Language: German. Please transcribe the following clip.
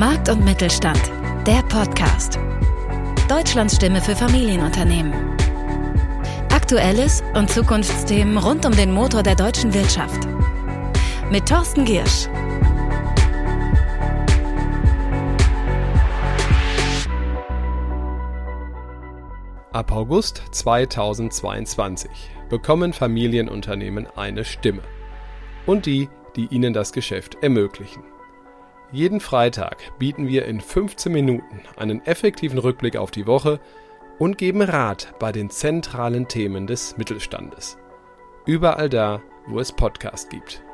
Markt und Mittelstand, der Podcast. Deutschlands Stimme für Familienunternehmen. Aktuelles und Zukunftsthemen rund um den Motor der deutschen Wirtschaft. Mit Thorsten Giersch. Ab August 2022 bekommen Familienunternehmen eine Stimme. Und die, die ihnen das Geschäft ermöglichen. Jeden Freitag bieten wir in 15 Minuten einen effektiven Rückblick auf die Woche und geben Rat bei den zentralen Themen des Mittelstandes. Überall da, wo es Podcast gibt.